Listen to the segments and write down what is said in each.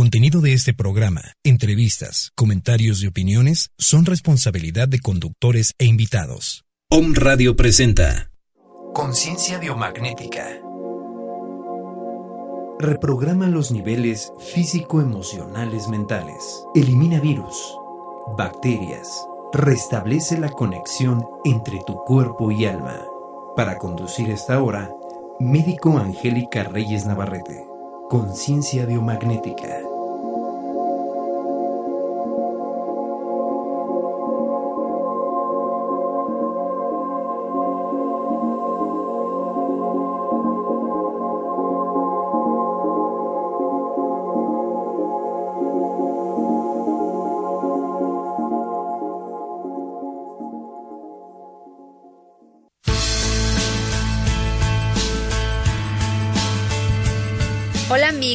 contenido de este programa, entrevistas, comentarios y opiniones son responsabilidad de conductores e invitados. Om Radio presenta Conciencia biomagnética. Reprograma los niveles físico-emocionales mentales. Elimina virus, bacterias. Restablece la conexión entre tu cuerpo y alma. Para conducir esta hora, médico Angélica Reyes Navarrete. Conciencia biomagnética.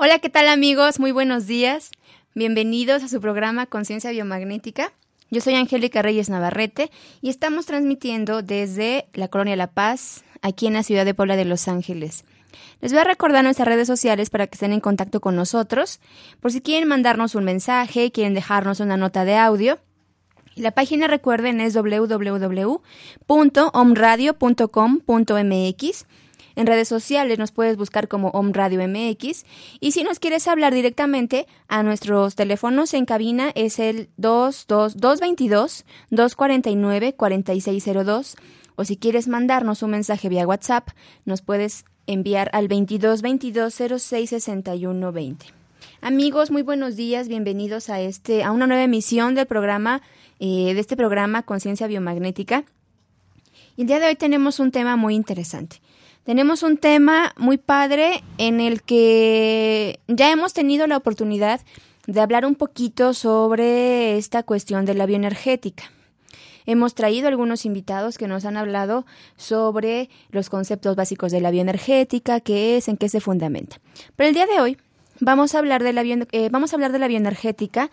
Hola, ¿qué tal amigos? Muy buenos días. Bienvenidos a su programa Conciencia Biomagnética. Yo soy Angélica Reyes Navarrete y estamos transmitiendo desde la Colonia La Paz, aquí en la ciudad de Puebla de Los Ángeles. Les voy a recordar nuestras redes sociales para que estén en contacto con nosotros, por si quieren mandarnos un mensaje, quieren dejarnos una nota de audio. La página, recuerden, es www.omradio.com.mx en redes sociales nos puedes buscar como Om Radio MX. Y si nos quieres hablar directamente a nuestros teléfonos en cabina es el 222 249 4602 o si quieres mandarnos un mensaje vía WhatsApp, nos puedes enviar al 22 22 06 61 20. Amigos, muy buenos días, bienvenidos a este a una nueva emisión del programa eh, de este programa Conciencia Biomagnética. Y el día de hoy tenemos un tema muy interesante. Tenemos un tema muy padre en el que ya hemos tenido la oportunidad de hablar un poquito sobre esta cuestión de la bioenergética. Hemos traído algunos invitados que nos han hablado sobre los conceptos básicos de la bioenergética, qué es, en qué se fundamenta. Pero el día de hoy vamos a hablar de la, eh, vamos a hablar de la bioenergética,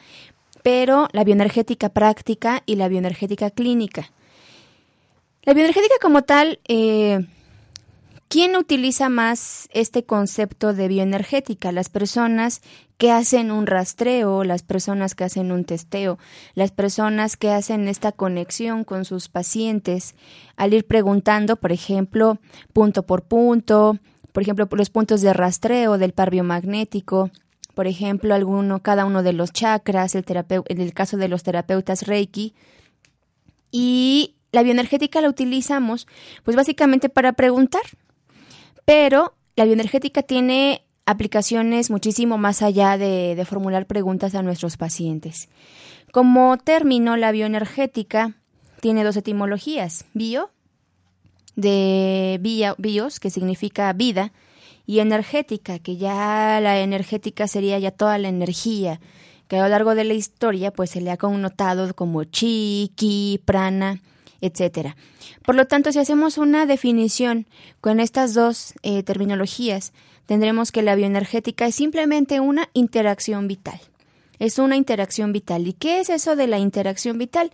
pero la bioenergética práctica y la bioenergética clínica. La bioenergética como tal eh, ¿Quién utiliza más este concepto de bioenergética? Las personas que hacen un rastreo, las personas que hacen un testeo, las personas que hacen esta conexión con sus pacientes al ir preguntando, por ejemplo, punto por punto, por ejemplo, los puntos de rastreo del par biomagnético, por ejemplo, alguno, cada uno de los chakras, el en el caso de los terapeutas Reiki. Y la bioenergética la utilizamos, pues básicamente para preguntar, pero la bioenergética tiene aplicaciones muchísimo más allá de, formular preguntas a nuestros pacientes. Como término, la bioenergética tiene dos etimologías. Bio, de bios, que significa vida, y energética, que ya la energética sería ya toda la energía, que a lo largo de la historia pues se le ha connotado como chi, ki, prana, etcétera. Por lo tanto, si hacemos una definición con estas dos eh, terminologías, tendremos que la bioenergética es simplemente una interacción vital. Es una interacción vital. ¿Y qué es eso de la interacción vital?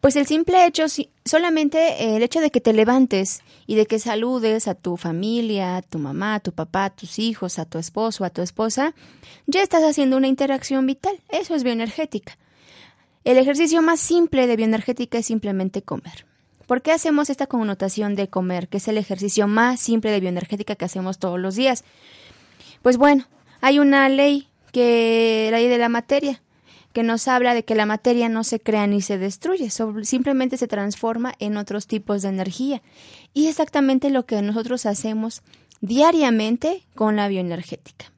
Pues el simple hecho, solamente el hecho de que te levantes y de que saludes a tu familia, a tu mamá, a tu papá, a tus hijos, a tu esposo, a tu esposa, ya estás haciendo una interacción vital. Eso es bioenergética. El ejercicio más simple de bioenergética es simplemente comer. ¿Por qué hacemos esta connotación de comer, que es el ejercicio más simple de bioenergética que hacemos todos los días? Pues bueno, hay una ley que la ley de la materia que nos habla de que la materia no se crea ni se destruye, simplemente se transforma en otros tipos de energía. Y exactamente lo que nosotros hacemos diariamente con la bioenergética.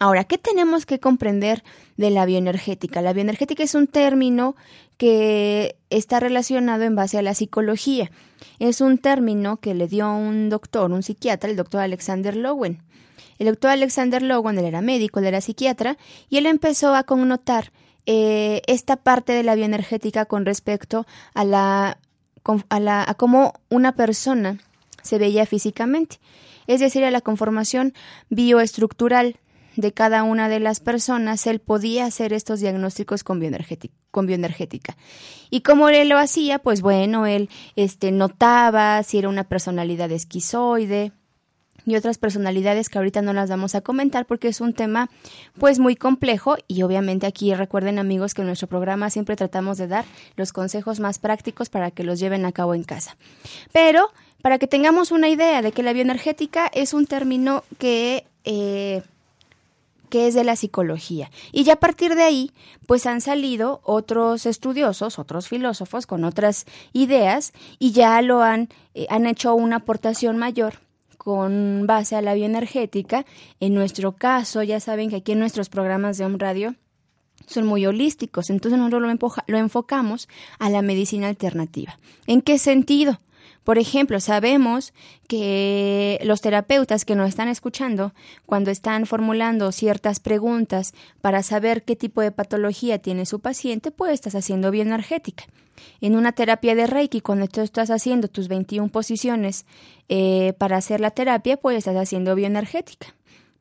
Ahora, ¿qué tenemos que comprender de la bioenergética? La bioenergética es un término que está relacionado en base a la psicología. Es un término que le dio un doctor, un psiquiatra, el doctor Alexander Lowen. El doctor Alexander Lowen, él era médico, él era psiquiatra, y él empezó a connotar eh, esta parte de la bioenergética con respecto a la, a la a cómo una persona se veía físicamente, es decir, a la conformación bioestructural de cada una de las personas, él podía hacer estos diagnósticos con bioenergética. Y como él lo hacía, pues bueno, él este, notaba si era una personalidad esquizoide, y otras personalidades que ahorita no las vamos a comentar porque es un tema pues muy complejo y obviamente aquí recuerden amigos que en nuestro programa siempre tratamos de dar los consejos más prácticos para que los lleven a cabo en casa. Pero para que tengamos una idea de que la bioenergética es un término que... Eh, que es de la psicología. Y ya a partir de ahí, pues han salido otros estudiosos, otros filósofos con otras ideas y ya lo han, eh, han hecho una aportación mayor con base a la bioenergética. En nuestro caso, ya saben que aquí en nuestros programas de Home Radio son muy holísticos, entonces nosotros lo, lo enfocamos a la medicina alternativa. ¿En qué sentido? Por ejemplo, sabemos que los terapeutas que nos están escuchando, cuando están formulando ciertas preguntas para saber qué tipo de patología tiene su paciente, pues estás haciendo bioenergética. En una terapia de Reiki, cuando tú estás haciendo tus 21 posiciones eh, para hacer la terapia, pues estás haciendo bioenergética.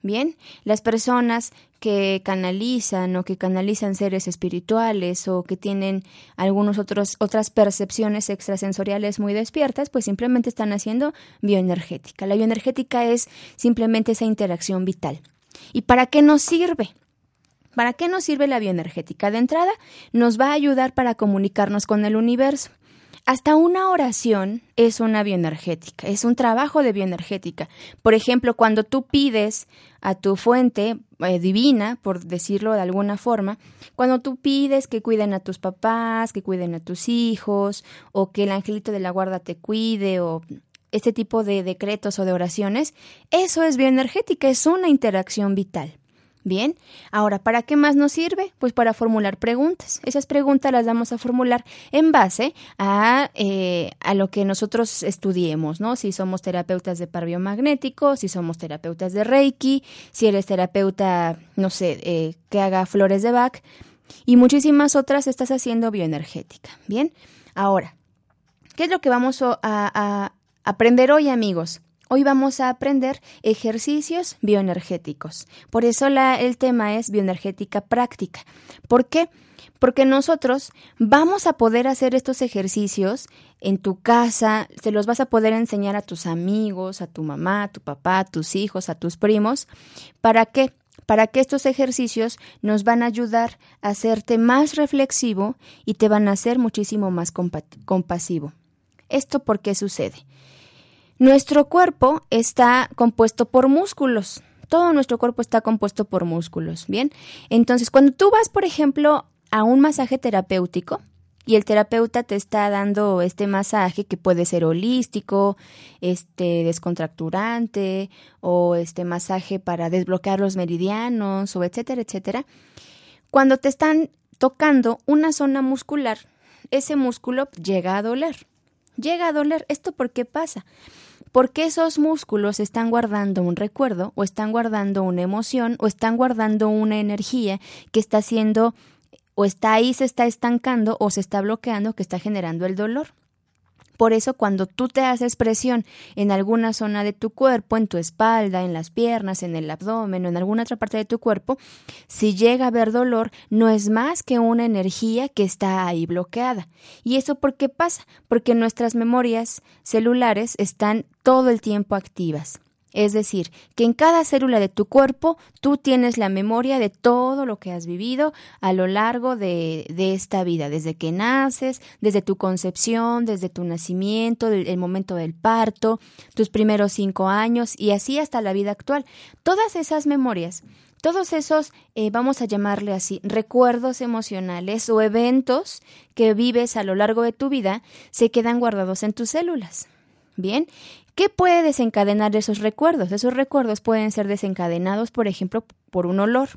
Bien, las personas que canalizan o que canalizan seres espirituales o que tienen algunos otros otras percepciones extrasensoriales muy despiertas, pues simplemente están haciendo bioenergética. La bioenergética es simplemente esa interacción vital. ¿Y para qué nos sirve? ¿Para qué nos sirve la bioenergética? De entrada, nos va a ayudar para comunicarnos con el universo. Hasta una oración es una bioenergética, es un trabajo de bioenergética. Por ejemplo, cuando tú pides a tu fuente eh, divina, por decirlo de alguna forma, cuando tú pides que cuiden a tus papás, que cuiden a tus hijos, o que el angelito de la guarda te cuide, o este tipo de decretos o de oraciones, eso es bioenergética, es una interacción vital. Bien, ahora, ¿para qué más nos sirve? Pues para formular preguntas. Esas preguntas las vamos a formular en base a, eh, a lo que nosotros estudiemos, ¿no? Si somos terapeutas de par biomagnético, si somos terapeutas de Reiki, si eres terapeuta, no sé, eh, que haga flores de Bach y muchísimas otras estás haciendo bioenergética. Bien, ahora, ¿qué es lo que vamos a aprender hoy, amigos? Hoy vamos a aprender ejercicios bioenergéticos. Por eso el tema es bioenergética práctica. ¿Por qué? Porque nosotros vamos a poder hacer estos ejercicios en tu casa, se los vas a poder enseñar a tus amigos, a tu mamá, a tu papá, a tus hijos, a tus primos. ¿Para qué? Para que estos ejercicios nos van a ayudar a hacerte más reflexivo y te van a hacer muchísimo más compasivo. ¿Esto por qué sucede? Nuestro cuerpo está compuesto por músculos. Todo nuestro cuerpo está compuesto por músculos, ¿bien? Entonces, cuando tú vas, por ejemplo, a un masaje terapéutico y el terapeuta te está dando este masaje que puede ser holístico, este descontracturante o este masaje para desbloquear los meridianos o etcétera, etcétera. Cuando te están tocando una zona muscular, ese músculo llega a doler. Llega a doler. ¿Esto por qué pasa? Porque esos músculos están guardando un recuerdo o están guardando una emoción o están guardando una energía que está haciendo o está ahí, se está estancando o se está bloqueando que está generando el dolor. Por eso cuando tú te haces presión en alguna zona de tu cuerpo, en tu espalda, en las piernas, en el abdomen o en alguna otra parte de tu cuerpo, si llega a haber dolor, no es más que una energía que está ahí bloqueada. ¿Y eso por qué pasa? Porque nuestras memorias celulares están todo el tiempo activas. Es decir, que en cada célula de tu cuerpo tú tienes la memoria de todo lo que has vivido a lo largo de, esta vida, desde que naces, desde tu concepción, desde tu nacimiento, el momento del parto, tus primeros cinco años y así hasta la vida actual. Todas esas memorias todos esos, eh, vamos a llamarle así, recuerdos emocionales o eventos que vives a lo largo de tu vida, se quedan guardados en tus células. Bien, ¿qué puede desencadenar esos recuerdos? Esos recuerdos pueden ser desencadenados, por ejemplo, por un olor.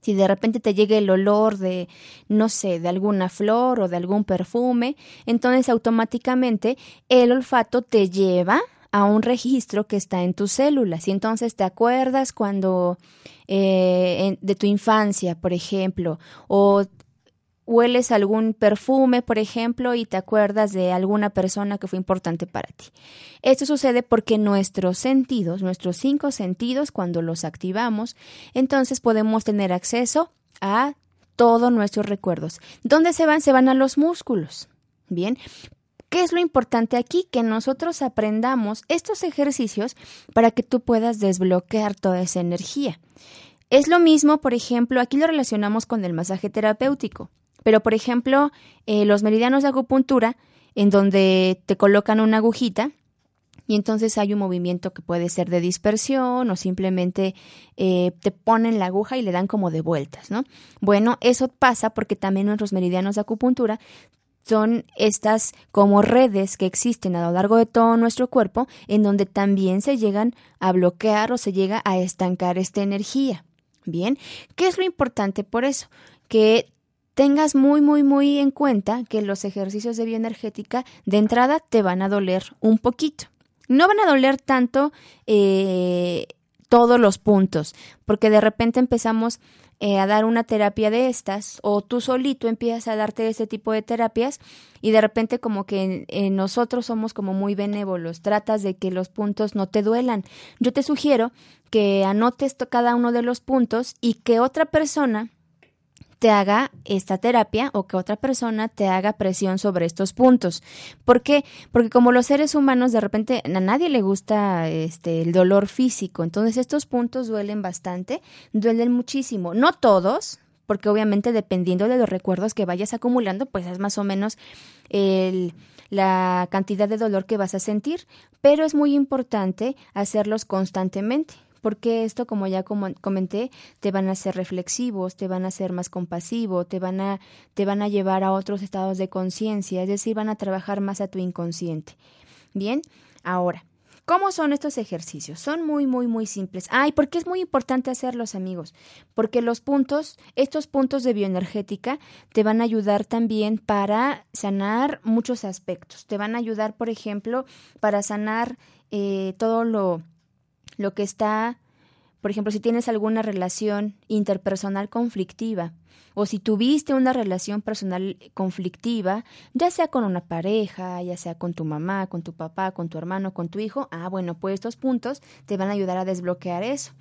Si de repente te llega el olor de, no sé, de alguna flor o de algún perfume, entonces automáticamente el olfato te lleva a un registro que está en tus células. Y entonces te acuerdas cuando eh, de tu infancia, por ejemplo, o hueles algún perfume, por ejemplo, y te acuerdas de alguna persona que fue importante para ti. Esto sucede porque nuestros sentidos, nuestros cinco sentidos, cuando los activamos, entonces podemos tener acceso a todos nuestros recuerdos. ¿Dónde se van? Se van a los músculos. Bien, ¿Qué es lo importante aquí? Que nosotros aprendamos estos ejercicios para que tú puedas desbloquear toda esa energía. Es lo mismo, por ejemplo, aquí lo relacionamos con el masaje terapéutico, pero por ejemplo, eh, los meridianos de acupuntura, en donde te colocan una agujita y entonces hay un movimiento que puede ser de dispersión o simplemente eh, te ponen la aguja y le dan como de vueltas, ¿no? Bueno, eso pasa porque también nuestros meridianos de acupuntura son estas como redes que existen a lo largo de todo nuestro cuerpo en donde también se llegan a bloquear o se llega a estancar esta energía. Bien, ¿qué es lo importante por eso? Que tengas muy, muy, muy en cuenta que los ejercicios de bioenergética de entrada te van a doler un poquito. No van a doler tanto eh, todos los puntos, porque de repente empezamos eh, a dar una terapia de estas o tú solito empiezas a darte este tipo de terapias y de repente como que nosotros somos como muy benévolos, tratas de que los puntos no te duelan. Yo te sugiero que anotes cada uno de los puntos y que otra persona te haga esta terapia o que otra persona te haga presión sobre estos puntos. ¿Por qué? Porque como los seres humanos de repente a nadie le gusta este el dolor físico, entonces estos puntos duelen bastante, duelen muchísimo, no todos, porque obviamente dependiendo de los recuerdos que vayas acumulando, pues es más o menos el la cantidad de dolor que vas a sentir, pero es muy importante hacerlos constantemente porque esto, como ya comenté, te van a hacer reflexivos, te van a hacer más compasivo, te van a, te van a llevar a otros estados de conciencia, es decir, van a trabajar más a tu inconsciente. Bien, ahora, ¿Cómo son estos ejercicios? Son muy, muy, muy simples. Ay, ¿por qué es muy importante hacerlos, amigos? Porque los puntos, estos puntos de bioenergética, te van a ayudar también para sanar muchos aspectos. Te van a ayudar, por ejemplo, para sanar eh, todo lo, lo que está, por ejemplo, si tienes alguna relación interpersonal conflictiva o si tuviste una relación personal conflictiva, ya sea con una pareja, ya sea con tu mamá, con tu papá, con tu hermano, con tu hijo, ah, bueno, pues estos puntos te van a ayudar a desbloquear eso.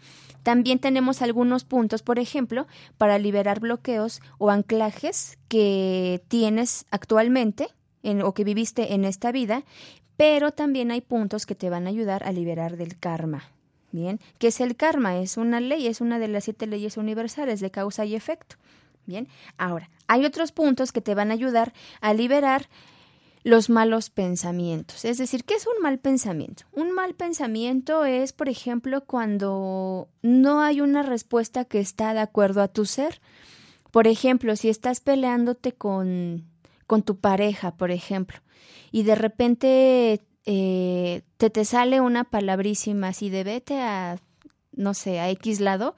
También tenemos algunos puntos, por ejemplo, para liberar bloqueos o anclajes que tienes actualmente en, o que viviste en esta vida, pero también hay puntos que te van a ayudar a liberar del karma. Bien, ¿qué es el karma? Es una ley, es una de las siete leyes universales de causa y efecto. Bien, ahora, hay otros puntos que te van a ayudar a liberar los malos pensamientos. Es decir, ¿qué es un mal pensamiento? Un mal pensamiento es, por ejemplo, cuando no hay una respuesta que está de acuerdo a tu ser. Por ejemplo, si estás peleándote con, con tu pareja, por ejemplo, y de repente eh, te te sale una palabrísima así de vete a, no sé, a X lado,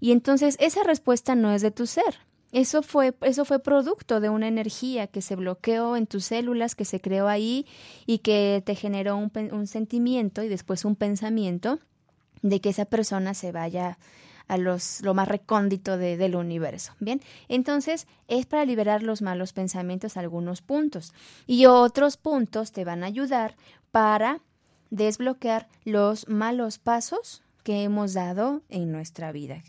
y entonces esa respuesta no es de tu ser. Eso fue, eso fue producto de una energía que se bloqueó en tus células, que se creó ahí y que te generó un, un sentimiento y después un pensamiento de que esa persona se vaya a los, lo más recóndito del universo. Bien, entonces es para liberar los malos pensamientos algunos puntos y otros puntos te van a ayudar para desbloquear los malos pasos que hemos dado en nuestra vida.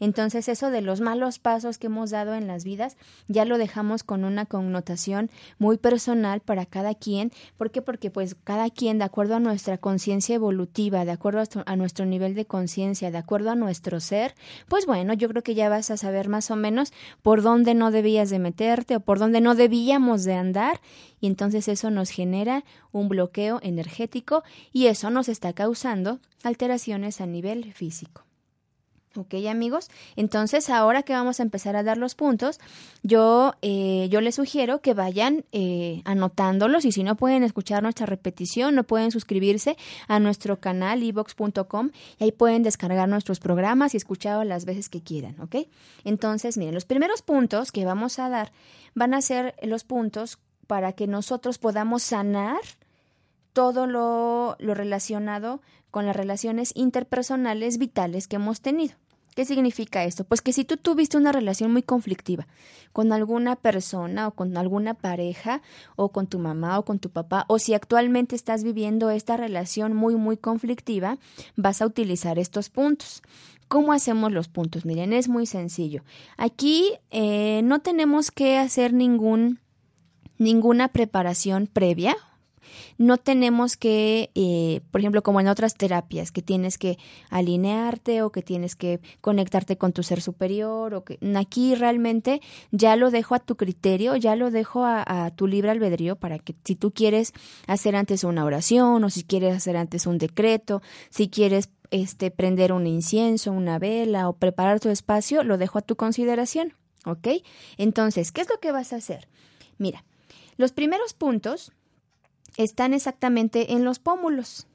Entonces eso de los malos pasos que hemos dado en las vidas ya lo dejamos con una connotación muy personal para cada quien. ¿Por qué? Porque pues cada quien, de acuerdo a nuestra conciencia evolutiva, de acuerdo a nuestro nivel de conciencia, de acuerdo a nuestro ser, pues bueno, yo creo que ya vas a saber más o menos por dónde no debías de meterte o por dónde no debíamos de andar y entonces eso nos genera un bloqueo energético y eso nos está causando alteraciones a nivel físico. Ok, amigos. Entonces, ahora que vamos a empezar a dar los puntos, yo, eh, yo les sugiero que vayan eh, anotándolos y si no pueden escuchar nuestra repetición, no pueden suscribirse a nuestro canal evox.com y ahí pueden descargar nuestros programas y escucharlo las veces que quieran, ¿ok? Entonces, miren, los primeros puntos que vamos a dar van a ser los puntos para que nosotros podamos sanar todo lo, lo relacionado con las relaciones interpersonales vitales que hemos tenido. ¿Qué significa esto? Pues que si tú tuviste una relación muy conflictiva con alguna persona o con alguna pareja o con tu mamá o con tu papá o si actualmente estás viviendo esta relación muy muy conflictiva, vas a utilizar estos puntos. ¿Cómo hacemos los puntos? Miren, es muy sencillo. Aquí eh, no tenemos que hacer ningún, ninguna preparación previa no tenemos que, eh, por ejemplo, como en otras terapias, que tienes que alinearte o que tienes que conectarte con tu ser superior o que aquí realmente ya lo dejo a tu criterio, ya lo dejo a, a tu libre albedrío para que si tú quieres hacer antes una oración o si quieres hacer antes un decreto, si quieres este prender un incienso, una vela o preparar tu espacio, lo dejo a tu consideración, ¿ok? Entonces, ¿qué es lo que vas a hacer? Mira, los primeros puntos están exactamente en los pómulos.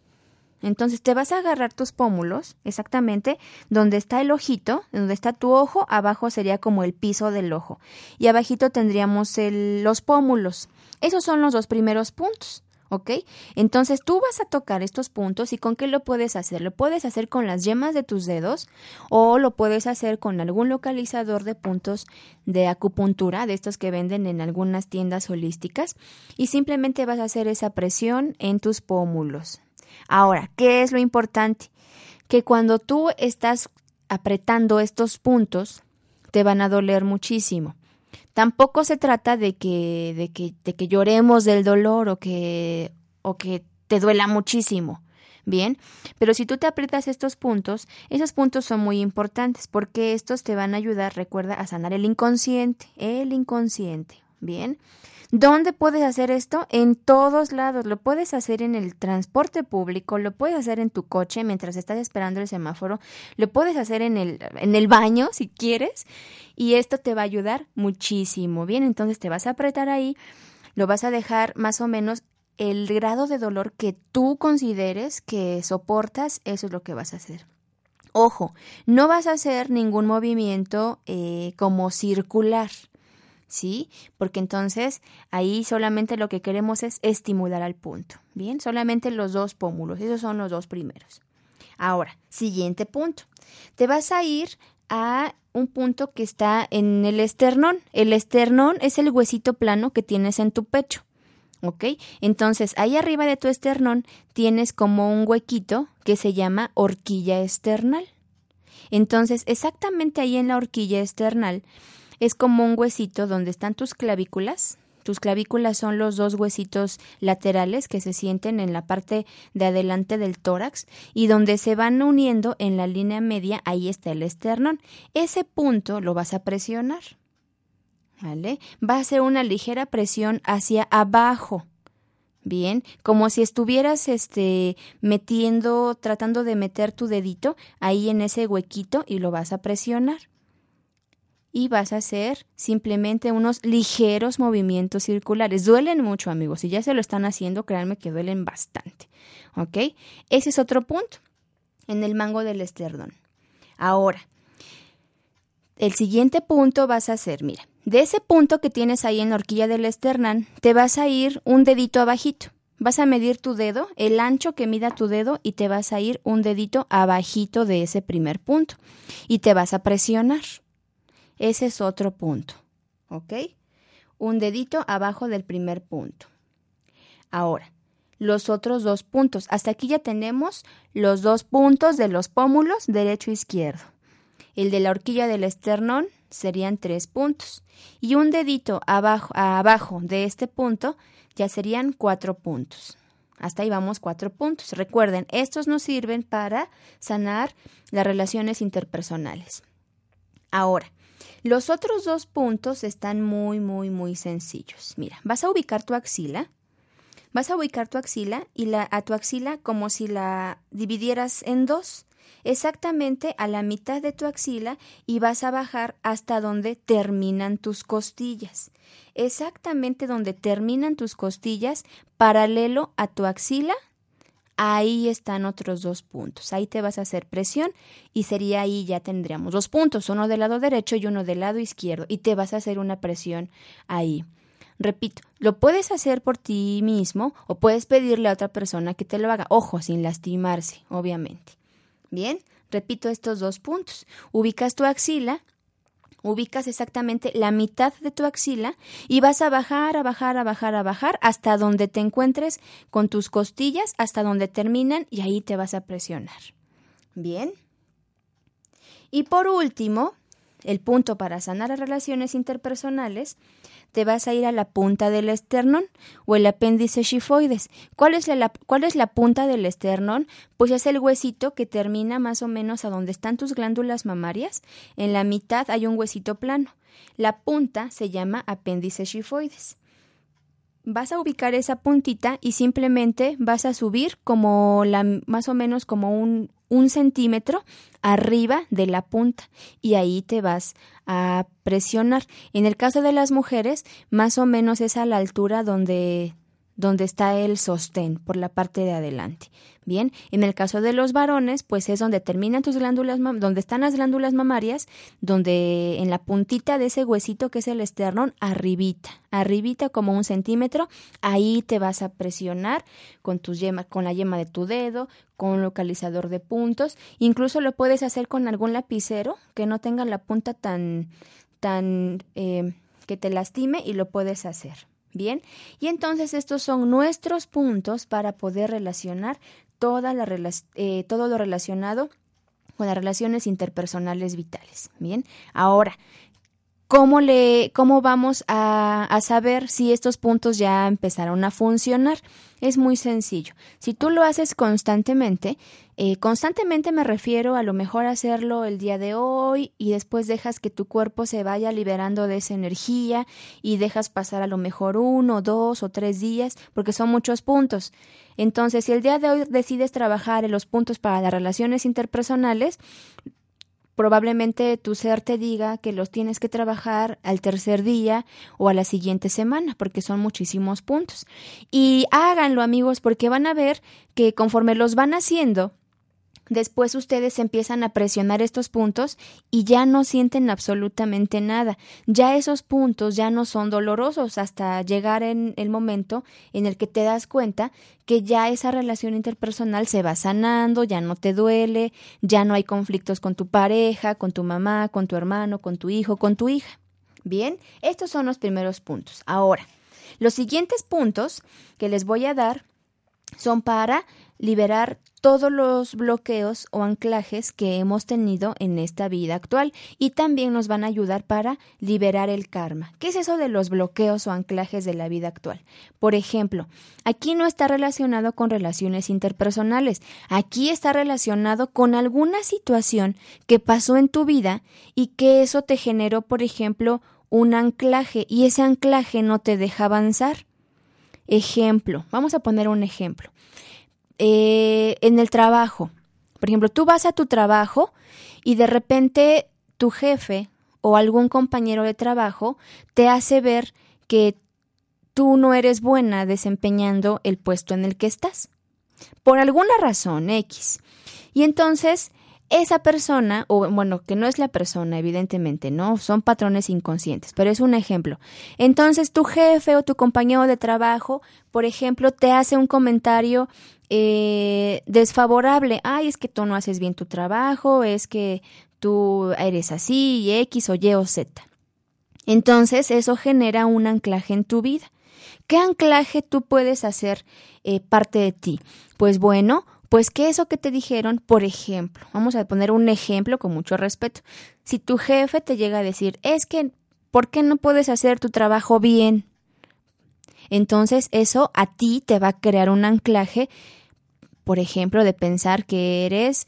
Entonces te vas a agarrar tus pómulos, exactamente donde está el ojito, donde está tu ojo, abajo sería como el piso del ojo y abajito tendríamos los pómulos. Esos son los dos primeros puntos. ¿Ok? Entonces tú vas a tocar estos puntos y con qué lo puedes hacer? Lo puedes hacer con las yemas de tus dedos o lo puedes hacer con algún localizador de puntos de acupuntura, de estos que venden en algunas tiendas holísticas, y simplemente vas a hacer esa presión en tus pómulos. Ahora, ¿qué es lo importante? Que cuando tú estás apretando estos puntos, te van a doler muchísimo. Tampoco se trata de que, de que, de que lloremos del dolor o que, o que te duela muchísimo. Bien, pero si tú te aprietas estos puntos, esos puntos son muy importantes porque estos te van a ayudar, recuerda, a sanar el inconsciente, el inconsciente. Bien, ¿Dónde puedes hacer esto? En todos lados. Lo puedes hacer en el transporte público, lo puedes hacer en tu coche mientras estás esperando el semáforo, lo puedes hacer en el, en el baño si quieres y esto te va a ayudar muchísimo. Bien, entonces te vas a apretar ahí, lo vas a dejar más o menos el grado de dolor que tú consideres que soportas, eso es lo que vas a hacer. Ojo, no vas a hacer ningún movimiento eh, como circular. ¿Sí? Porque entonces ahí solamente lo que queremos es estimular al punto, ¿bien? Solamente los dos pómulos, esos son los dos primeros. Ahora, siguiente punto. Te vas a ir a un punto que está en el esternón. El esternón es el huesito plano que tienes en tu pecho. ¿Ok? Entonces, ahí arriba de tu esternón tienes como un huequito que se llama horquilla esternal. Entonces, exactamente ahí en la horquilla esternal es como un huesito donde están tus clavículas. Tus clavículas son los dos huesitos laterales que se sienten en la parte de adelante del tórax y donde se van uniendo en la línea media, ahí está el esternón. Ese punto lo vas a presionar. ¿Vale? Va a ser una ligera presión hacia abajo. Bien, como si estuvieras este metiendo, tratando de meter tu dedito ahí en ese huequito y lo vas a presionar y vas a hacer simplemente unos ligeros movimientos circulares. Duelen mucho, amigos. Si ya se lo están haciendo, créanme que duelen bastante. ¿Ok? Ese es otro punto en el mango del esternón. Ahora, el siguiente punto vas a hacer, mira, de ese punto que tienes ahí en la horquilla del esternón, te vas a ir un dedito abajito. Vas a medir tu dedo, el ancho que mida tu dedo y te vas a ir un dedito abajito de ese primer punto y te vas a presionar. Ese es otro punto. ¿Ok? Un dedito abajo del primer punto. Ahora, los otros dos puntos. Hasta aquí ya tenemos los dos puntos de los pómulos derecho e izquierdo. El de la horquilla del esternón serían tres puntos. Y un dedito abajo, abajo de este punto ya serían cuatro puntos. Hasta ahí vamos cuatro puntos. Recuerden, estos nos sirven para sanar las relaciones interpersonales. Ahora, los otros dos puntos están muy, muy, muy sencillos. Mira, vas a ubicar tu axila. Vas a ubicar tu axila y la, a tu axila como si la dividieras en dos, exactamente a la mitad de tu axila y vas a bajar hasta donde terminan tus costillas. Exactamente donde terminan tus costillas, paralelo a tu axila, ahí están otros dos puntos. Ahí te vas a hacer presión y sería ahí ya tendríamos dos puntos, uno del lado derecho y uno del lado izquierdo, y te vas a hacer una presión ahí. Repito, lo puedes hacer por ti mismo o puedes pedirle a otra persona que te lo haga. Ojo, sin lastimarse, obviamente. Bien, repito estos dos puntos. Ubicas tu axila ubicas exactamente la mitad de tu axila y vas a bajar, a bajar, a bajar, a bajar hasta donde te encuentres con tus costillas, hasta donde terminan y ahí te vas a presionar. Bien. Y por último, el punto para sanar las relaciones interpersonales te vas a ir a la punta del esternón o el apéndice shifoides. ¿Cuál es la, cuál es la punta del esternón? Pues es el huesito que termina más o menos a donde están tus glándulas mamarias. En la mitad hay un huesito plano. La punta se llama apéndice shifoides vas a ubicar esa puntita y simplemente vas a subir como la, más o menos como un, un centímetro arriba de la punta y ahí te vas a presionar. En el caso de las mujeres, más o menos es a la altura donde donde está el sostén por la parte de adelante. Bien, en el caso de los varones, pues es donde terminan tus glándulas, donde están las glándulas mamarias, donde en la puntita de ese huesito que es el esternón, arribita, arribita como un centímetro, ahí te vas a presionar con tus yemas, con la yema de tu dedo, con un localizador de puntos, incluso lo puedes hacer con algún lapicero que no tenga la punta tan, tan, eh, que te lastime y lo puedes hacer. Bien, y entonces estos son nuestros puntos para poder relacionar toda la, eh, todo lo relacionado con las relaciones interpersonales vitales. Bien, ahora, ¿cómo, le, cómo vamos a, a saber si estos puntos ya empezaron a funcionar? Es muy sencillo. Si tú lo haces constantemente, eh, constantemente me refiero a lo mejor hacerlo el día de hoy y después dejas que tu cuerpo se vaya liberando de esa energía y dejas pasar a lo mejor uno, dos o tres días porque son muchos puntos. Entonces, si el día de hoy decides trabajar en los puntos para las relaciones interpersonales, probablemente tu ser te diga que los tienes que trabajar al tercer día o a la siguiente semana, porque son muchísimos puntos. Y háganlo, amigos, porque van a ver que conforme los van haciendo, Después ustedes empiezan a presionar estos puntos y ya no sienten absolutamente nada. Ya esos puntos ya no son dolorosos hasta llegar en el momento en el que te das cuenta que ya esa relación interpersonal se va sanando, ya no te duele, ya no hay conflictos con tu pareja, con tu mamá, con tu hermano, con tu hijo, con tu hija. Bien, estos son los primeros puntos. Ahora, los siguientes puntos que les voy a dar son para liberar todos los bloqueos o anclajes que hemos tenido en esta vida actual y también nos van a ayudar para liberar el karma. ¿Qué es eso de los bloqueos o anclajes de la vida actual? Por ejemplo, aquí no está relacionado con relaciones interpersonales, aquí está relacionado con alguna situación que pasó en tu vida y que eso te generó, por ejemplo, un anclaje y ese anclaje no te deja avanzar. Ejemplo, vamos a poner un ejemplo. Eh, en el trabajo. Por ejemplo, tú vas a tu trabajo y de repente tu jefe o algún compañero de trabajo te hace ver que tú no eres buena desempeñando el puesto en el que estás. Por alguna razón X. Y entonces esa persona, o bueno, que no es la persona, evidentemente, ¿no? Son patrones inconscientes, pero es un ejemplo. Entonces tu jefe o tu compañero de trabajo, por ejemplo, te hace un comentario eh, desfavorable. Ay, es que tú no haces bien tu trabajo, es que tú eres así, y X o Y o Z. Entonces eso genera un anclaje en tu vida ¿Qué anclaje tú puedes hacer eh, parte de ti? Pues bueno, pues que eso que te dijeron, por ejemplo, vamos a poner un ejemplo con mucho respeto. Si tu jefe te llega a decir, es que, ¿por qué no puedes hacer tu trabajo bien? Entonces eso a ti te va a crear un anclaje, por ejemplo, de pensar que eres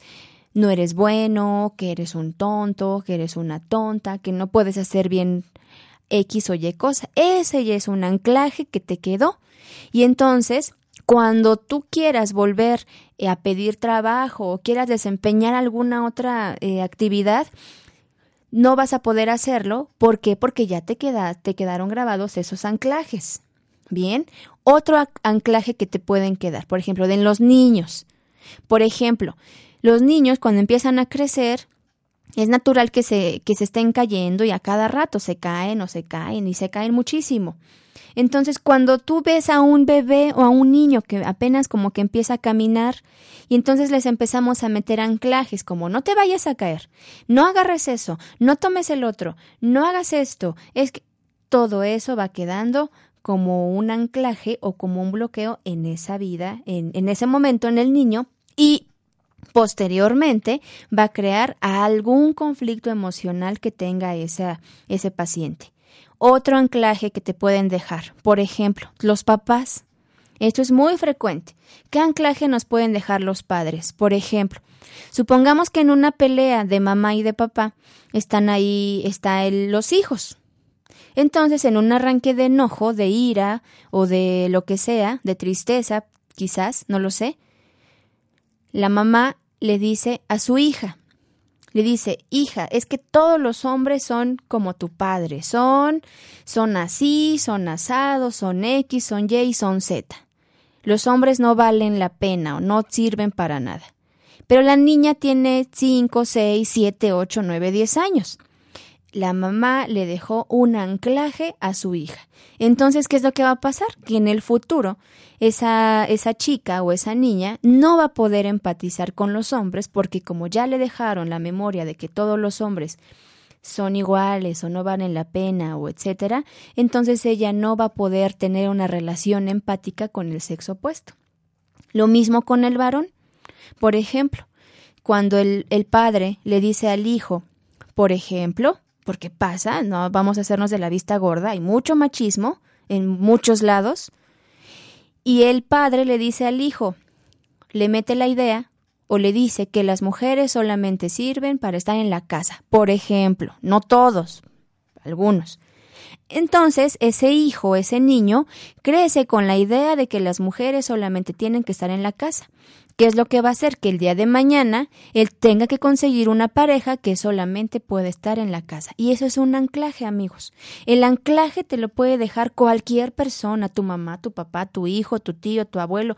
no eres bueno, que eres un tonto, que eres una tonta, que no puedes hacer bien X o Y cosa. Ese ya es un anclaje que te quedó. Y entonces, cuando tú quieras volver eh, a pedir trabajo o quieras desempeñar alguna otra eh, actividad, no vas a poder hacerlo. ¿Por qué? Porque ya te, te quedaron grabados esos anclajes. Bien, otro anclaje que te pueden quedar, por ejemplo, de los niños. Por ejemplo, los niños cuando empiezan a crecer, es natural que se, que se estén cayendo y a cada rato se caen o se caen y se caen muchísimo. Entonces, cuando tú ves a un bebé o a un niño que apenas como que empieza a caminar y entonces les empezamos a meter anclajes como no te vayas a caer, no agarres eso, no tomes el otro, no hagas esto, es que todo eso va quedando como un anclaje o como un bloqueo en esa vida, en, en ese momento en el niño y posteriormente va a crear algún conflicto emocional que tenga ese paciente. Otro anclaje que te pueden dejar, por ejemplo, los papás. Esto es muy frecuente. ¿Qué anclaje nos pueden dejar los padres? Por ejemplo, supongamos que en una pelea de mamá y de papá están ahí, están los hijos. Entonces, en un arranque de enojo, de ira o de lo que sea, de tristeza, quizás, no lo sé, la mamá le dice a su hija, le dice, hija, es que todos los hombres son como tu padre, son, son así, son asados, son X, son Y, son Z. Los hombres no valen la pena o no sirven para nada. Pero la niña tiene 5, 6, 7, 8, 9, 10 años la mamá le dejó un anclaje a su hija. Entonces, ¿qué es lo que va a pasar? Que en el futuro esa, esa chica o esa niña no va a poder empatizar con los hombres porque como ya le dejaron la memoria de que todos los hombres son iguales o no valen la pena o etcétera, entonces ella no va a poder tener una relación empática con el sexo opuesto. Lo mismo con el varón. Por ejemplo, cuando el, el padre le dice al hijo, por ejemplo, porque pasa, no vamos a hacernos de la vista gorda, hay mucho machismo en muchos lados. Y el padre le dice al hijo, le mete la idea o le dice que las mujeres solamente sirven para estar en la casa, por ejemplo, no todos, algunos. Entonces, ese hijo, ese niño, crece con la idea de que las mujeres solamente tienen que estar en la casa. ¿Qué es lo que va a hacer? Que el día de mañana él tenga que conseguir una pareja que solamente puede estar en la casa. Y eso es un anclaje, amigos. El anclaje te lo puede dejar cualquier persona, tu mamá, tu papá, tu hijo, tu tío, tu abuelo.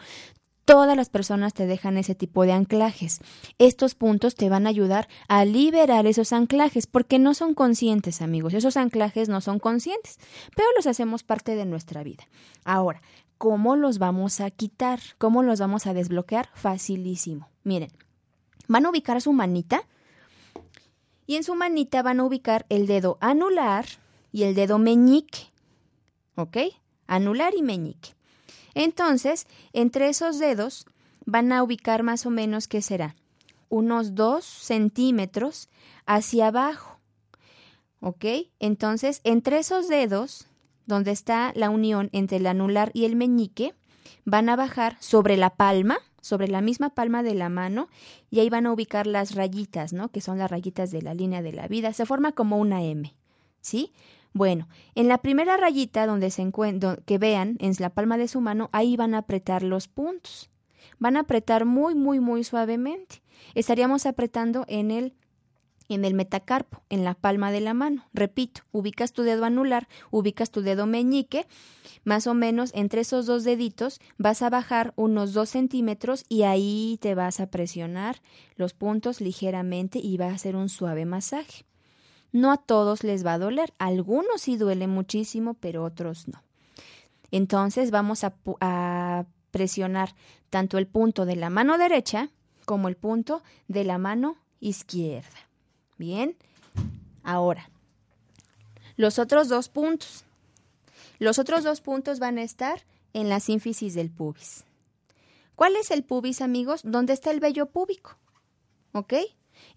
Todas las personas te dejan ese tipo de anclajes. Estos puntos te van a ayudar a liberar esos anclajes porque no son conscientes, amigos. Esos anclajes no son conscientes, pero los hacemos parte de nuestra vida. Ahora, ¿cómo los vamos a quitar? ¿Cómo los vamos a desbloquear? Facilísimo. Miren, van a ubicar su manita y en su manita van a ubicar el dedo anular y el dedo meñique. ¿Ok? Anular y meñique. Entonces, entre esos dedos van a ubicar más o menos, ¿qué será? Unos dos centímetros hacia abajo. ¿Ok? Entonces, entre esos dedos, donde está la unión entre el anular y el meñique, van a bajar sobre la palma, sobre la misma palma de la mano, y ahí van a ubicar las rayitas, ¿no? Que son las rayitas de la línea de la vida. Se forma como una M, ¿sí? Bueno, en la primera rayita donde se que vean en la palma de su mano, ahí van a apretar los puntos. Van a apretar muy, muy, muy suavemente. Estaríamos apretando en el en el metacarpo, en la palma de la mano. Repito, ubicas tu dedo anular, ubicas tu dedo meñique, más o menos entre esos dos deditos vas a bajar unos dos centímetros y ahí te vas a presionar los puntos ligeramente y va a hacer un suave masaje. No a todos les va a doler, algunos sí duele muchísimo, pero otros no. Entonces vamos a, a presionar tanto el punto de la mano derecha como el punto de la mano izquierda. Bien, ahora, los otros dos puntos. Los otros dos puntos van a estar en la sínfisis del pubis. ¿Cuál es el pubis, amigos? ¿Dónde está el vello púbico? ¿Ok?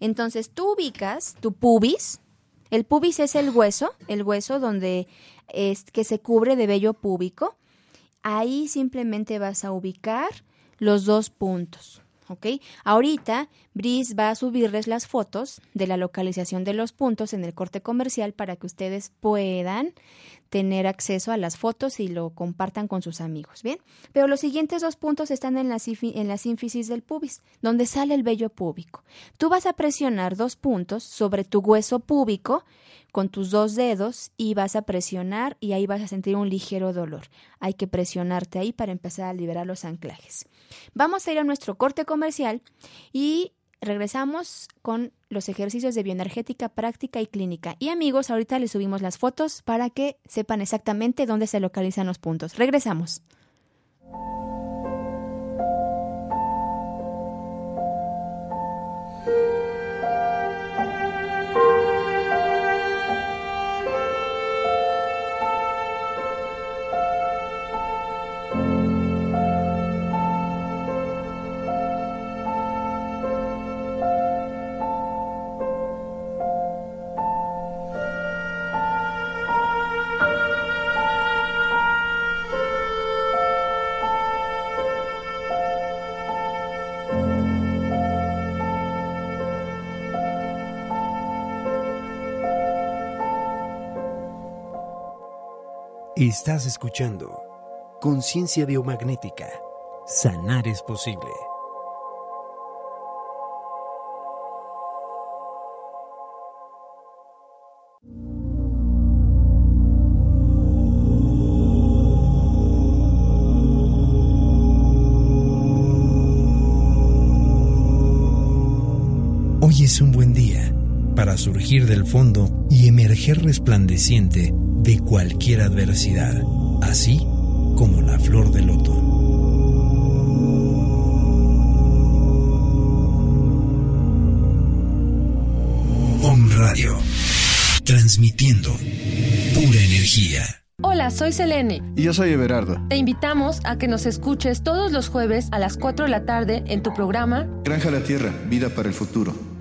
Entonces tú ubicas tu pubis. El pubis es el hueso, el hueso donde es que se cubre de vello púbico. Ahí simplemente vas a ubicar los dos puntos. ¿ok? Ahorita Brice va a subirles las fotos de la localización de los puntos en el corte comercial para que ustedes puedan tener acceso a las fotos y lo compartan con sus amigos, ¿bien? Pero los siguientes dos puntos están en la, en la del pubis, donde sale el vello púbico. Tú vas a presionar dos puntos sobre tu hueso púbico con tus dos dedos y vas a presionar y ahí vas a sentir un ligero dolor. Hay que presionarte ahí para empezar a liberar los anclajes. Vamos a ir a nuestro corte comercial y regresamos con los ejercicios de bioenergética práctica y clínica. Y amigos, ahorita les subimos las fotos para que sepan exactamente dónde se localizan los puntos. Regresamos. Estás escuchando Conciencia Biomagnética. Sanar es posible. Hoy es un buen día para surgir del fondo y emerger resplandeciente de cualquier adversidad, así como la flor del loto. Om Radio, transmitiendo pura energía. Hola, soy Selene. Y yo soy Everardo. Te invitamos a que nos escuches todos los jueves a las 4 de la tarde en tu programa Granja la Tierra, Vida para el Futuro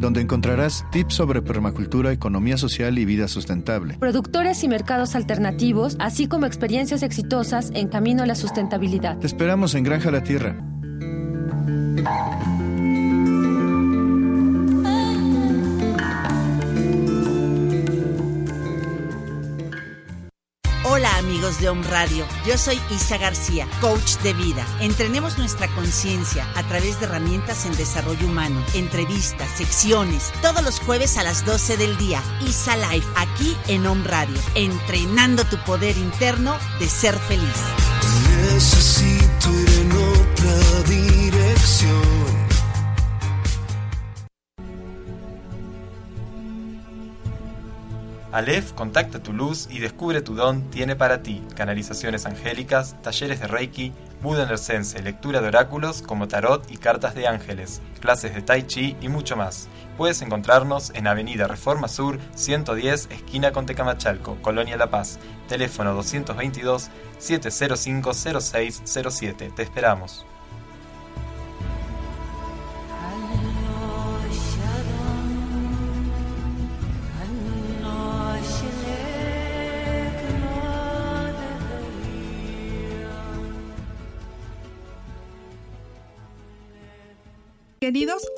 donde encontrarás tips sobre permacultura, economía social y vida sustentable. Productores y mercados alternativos, así como experiencias exitosas en camino a la sustentabilidad. Te esperamos en Granja La Tierra. Home Radio, yo soy Isa García, coach de vida. Entrenemos nuestra conciencia a través de herramientas en desarrollo humano, entrevistas, secciones, todos los jueves a las 12 del día. Isa Life, aquí en Home Radio, entrenando tu poder interno de ser feliz. Necesito ir en otra dirección. Aleph contacta tu luz y descubre tu don tiene para ti canalizaciones angélicas, talleres de Reiki, Buda Enercense, lectura de oráculos como tarot y cartas de ángeles, clases de Tai Chi y mucho más. Puedes encontrarnos en Avenida Reforma Sur 110, esquina con Tecamachalco, Colonia La Paz. Teléfono 222 705 0607. Te esperamos.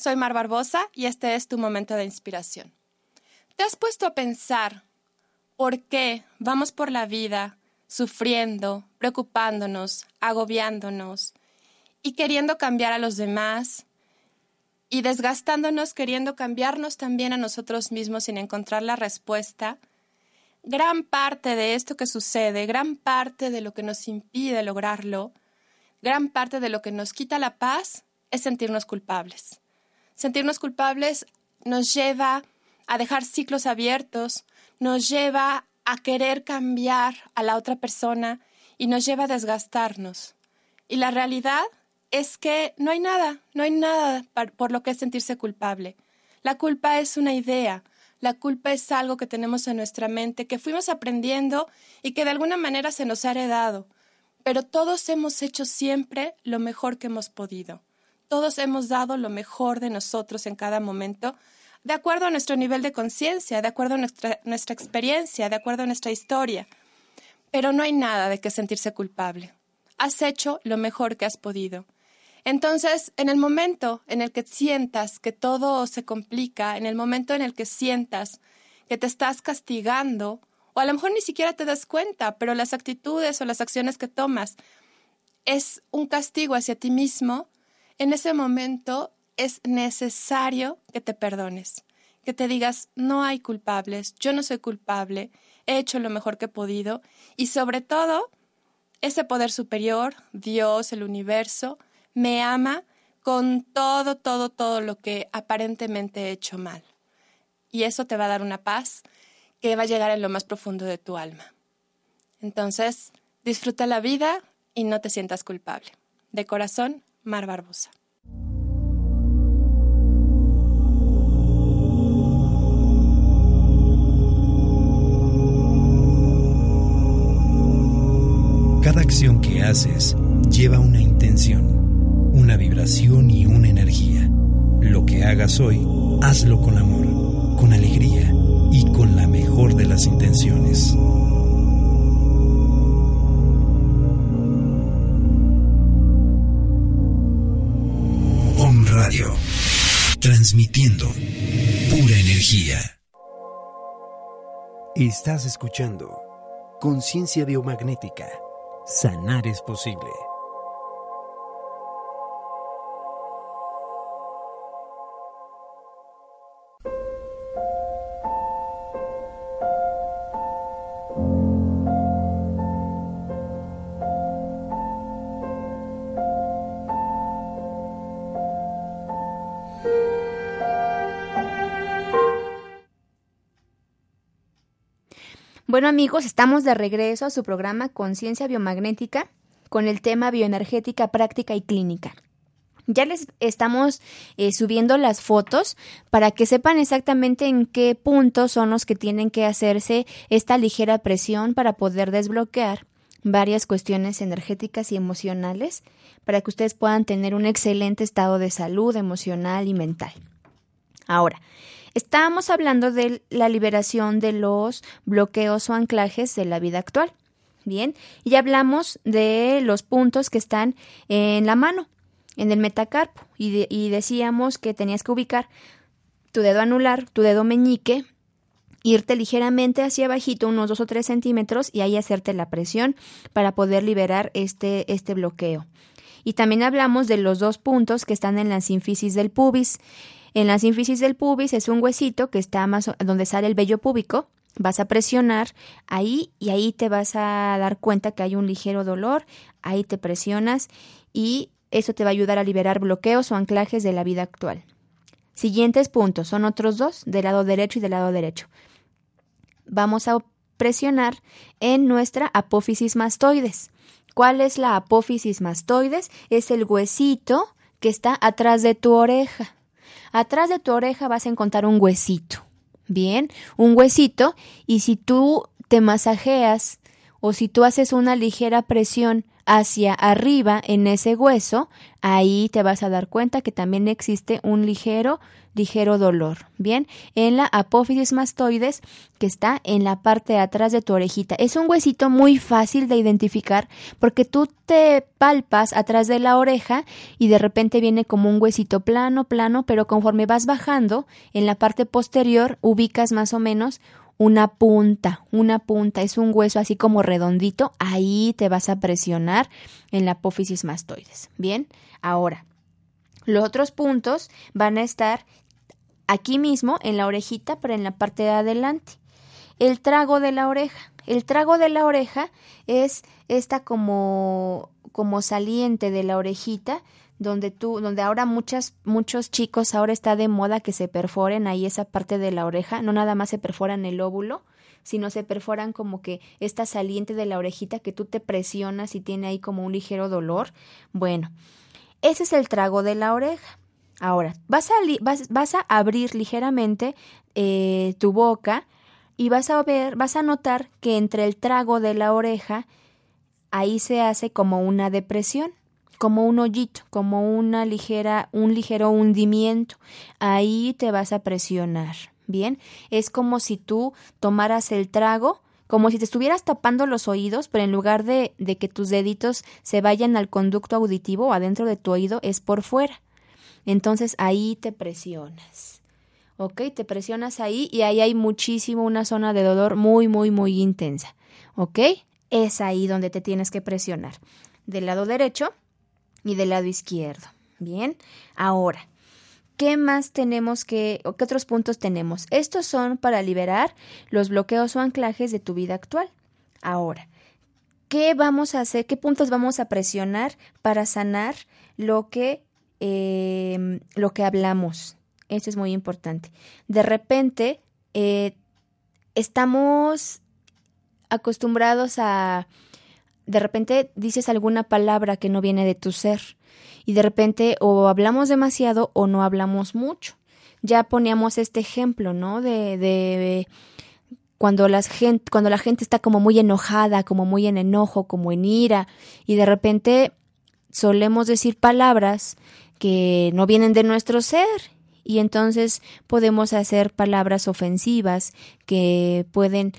Soy Mar Barbosa y este es tu momento de inspiración. ¿Te has puesto a pensar por qué vamos por la vida sufriendo, preocupándonos, agobiándonos y queriendo cambiar a los demás y desgastándonos queriendo cambiarnos también a nosotros mismos sin encontrar la respuesta, gran parte de esto que sucede, gran parte de lo que nos impide lograrlo, gran parte de lo que nos quita la paz es sentirnos culpables. Sentirnos culpables nos lleva a dejar ciclos abiertos, nos lleva a querer cambiar a la otra persona y nos lleva a desgastarnos. Y la realidad es que no hay nada, no hay nada por lo que sentirse culpable. La culpa es una idea, la culpa es algo que tenemos en nuestra mente, que fuimos aprendiendo y que de alguna manera se nos ha heredado. Pero todos hemos hecho siempre lo mejor que hemos podido. Todos hemos dado lo mejor de nosotros en cada momento, de acuerdo a nuestro nivel de conciencia, de acuerdo a nuestra, nuestra experiencia, de acuerdo a nuestra historia. Pero no hay nada de que sentirse culpable. Has hecho lo mejor que has podido. Entonces, en el momento en el que sientas que todo se complica, en el momento en el que sientas que te estás castigando, o a lo mejor ni siquiera te das cuenta, pero las actitudes o las acciones que tomas es un castigo hacia ti mismo, en ese momento es necesario que te perdones, que te digas, no hay culpables, yo no soy culpable, he hecho lo mejor que he podido y sobre todo, ese poder superior, Dios, el universo, me ama con todo, todo, todo lo que aparentemente he hecho mal. Y eso te va a dar una paz que va a llegar en lo más profundo de tu alma. Entonces, disfruta la vida y no te sientas culpable. De corazón, Mar Barbosa. Cada acción que haces lleva una intención una vibración y una energía. Lo que hagas hoy, hazlo con amor, con alegría y con la mejor de las intenciones. Transmitiendo pura energía. Estás escuchando Conciencia Biomagnética. Sanar es posible. Bueno amigos, estamos de regreso a su programa Conciencia Biomagnética con el tema bioenergética práctica y clínica. Ya les estamos eh, subiendo las fotos para que sepan exactamente en qué puntos son los que tienen que hacerse esta ligera presión para poder desbloquear varias cuestiones energéticas y emocionales para que ustedes puedan tener un excelente estado de salud emocional y mental. Ahora, Estábamos hablando de la liberación de los bloqueos o anclajes de la vida actual. Bien, y hablamos de los puntos que están en la mano, en el metacarpo, y, decíamos que tenías que ubicar tu dedo anular, tu dedo meñique, irte ligeramente hacia abajito, unos dos o tres centímetros, y ahí hacerte la presión para poder liberar este, este bloqueo. Y también hablamos de los dos puntos que están en la sínfisis del pubis. En la sínfisis del pubis es un huesito que está más donde sale el vello púbico. Vas a presionar ahí y ahí te vas a dar cuenta que hay un ligero dolor. Ahí te presionas y eso te va a ayudar a liberar bloqueos o anclajes de la vida actual. Siguientes puntos son otros dos, del lado derecho y del lado derecho. Vamos a presionar en nuestra apófisis mastoides. ¿Cuál es la apófisis mastoides? Es el huesito que está atrás de tu oreja. Atrás de tu oreja vas a encontrar un huesito. Bien, un huesito y si tú te masajeas o si tú haces una ligera presión hacia arriba en ese hueso, ahí te vas a dar cuenta que también existe un ligero ligero dolor. Bien, en la apófisis mastoides que está en la parte de atrás de tu orejita. Es un huesito muy fácil de identificar porque tú te palpas atrás de la oreja y de repente viene como un huesito plano, plano, pero conforme vas bajando en la parte posterior ubicas más o menos una punta, una punta, es un hueso así como redondito, ahí te vas a presionar en la apófisis mastoides. Bien, ahora, los otros puntos van a estar aquí mismo en la orejita, pero en la parte de adelante. El trago de la oreja. El trago de la oreja es esta como, como saliente de la orejita, donde tú, donde ahora muchas, muchos chicos ahora está de moda que se perforen ahí esa parte de la oreja, no nada más se perforan el óvulo, sino se perforan como que esta saliente de la orejita que tú te presionas y tiene ahí como un ligero dolor. Bueno, ese es el trago de la oreja. Ahora, vas a, vas, vas a abrir ligeramente eh, tu boca y vas a ver, vas a notar que entre el trago de la oreja, ahí se hace como una depresión, como un hoyito, como una ligera, un ligero hundimiento. Ahí te vas a presionar. Bien, es como si tú tomaras el trago, como si te estuvieras tapando los oídos, pero en lugar de, de que tus deditos se vayan al conducto auditivo adentro de tu oído, es por fuera. Entonces ahí te presionas. ¿Ok? Te presionas ahí y ahí hay muchísimo una zona de dolor muy, muy, muy intensa. ¿Ok? Es ahí donde te tienes que presionar. Del lado derecho y del lado izquierdo. Bien. Ahora, ¿qué más tenemos que, o qué otros puntos tenemos? Estos son para liberar los bloqueos o anclajes de tu vida actual. Ahora, ¿qué vamos a hacer? ¿Qué puntos vamos a presionar para sanar lo que eh, lo que hablamos. Eso es muy importante. De repente, eh, estamos acostumbrados a, de repente dices alguna palabra que no viene de tu ser y de repente o hablamos demasiado o no hablamos mucho. Ya poníamos este ejemplo, ¿no? De, de cuando, las gente, cuando la gente está como muy enojada, como muy en enojo, como en ira, y de repente solemos decir palabras que no vienen de nuestro ser y entonces podemos hacer palabras ofensivas que pueden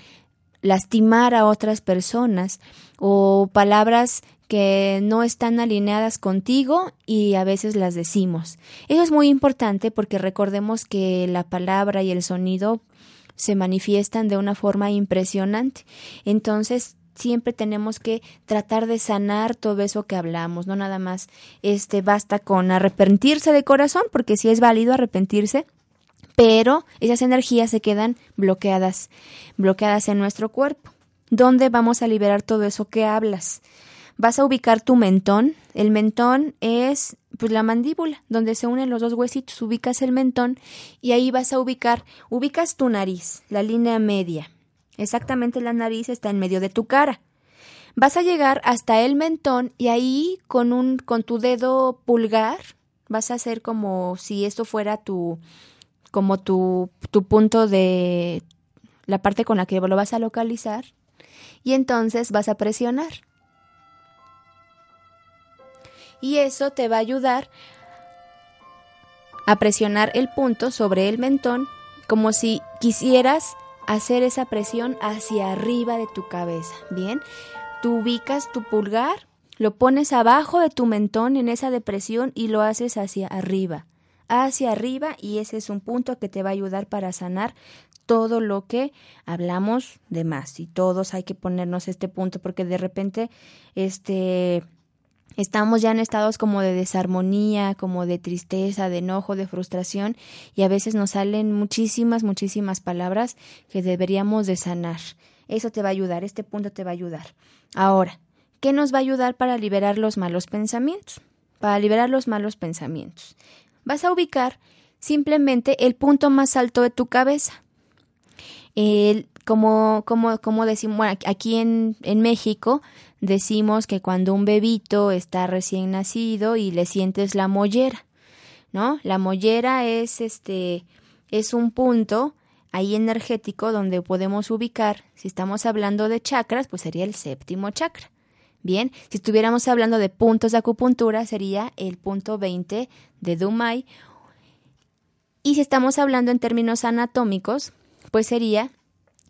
lastimar a otras personas o palabras que no están alineadas contigo y a veces las decimos. Eso es muy importante porque recordemos que la palabra y el sonido se manifiestan de una forma impresionante. Entonces, siempre tenemos que tratar de sanar todo eso que hablamos, no nada más este basta con arrepentirse de corazón, porque sí es válido arrepentirse, pero esas energías se quedan bloqueadas, bloqueadas en nuestro cuerpo. ¿Dónde vamos a liberar todo eso que hablas? Vas a ubicar tu mentón. El mentón es pues la mandíbula, donde se unen los dos huesitos. Ubicas el mentón y ahí vas a ubicar, ubicas tu nariz, la línea media. Exactamente la nariz está en medio de tu cara. Vas a llegar hasta el mentón y ahí con un con tu dedo pulgar vas a hacer como si esto fuera tu como tu, tu punto de la parte con la que lo vas a localizar y entonces vas a presionar. Y eso te va a ayudar a presionar el punto sobre el mentón como si quisieras hacer esa presión hacia arriba de tu cabeza. Bien, tú ubicas tu pulgar, lo pones abajo de tu mentón en esa depresión y lo haces hacia arriba, hacia arriba y ese es un punto que te va a ayudar para sanar todo lo que hablamos de más y todos hay que ponernos este punto porque de repente este Estamos ya en estados como de desarmonía, como de tristeza, de enojo, de frustración y a veces nos salen muchísimas, muchísimas palabras que deberíamos de sanar. Eso te va a ayudar, este punto te va a ayudar. Ahora, ¿qué nos va a ayudar para liberar los malos pensamientos? Para liberar los malos pensamientos. Vas a ubicar simplemente el punto más alto de tu cabeza. Como, como, como decimos, aquí en, en México decimos que cuando un bebito está recién nacido y le sientes la mollera, ¿no? La mollera es este, es un punto ahí energético donde podemos ubicar, si estamos hablando de chakras, pues sería el séptimo chakra. Bien, si estuviéramos hablando de puntos de acupuntura, sería el punto 20 de Dumai. Y si estamos hablando en términos anatómicos, pues sería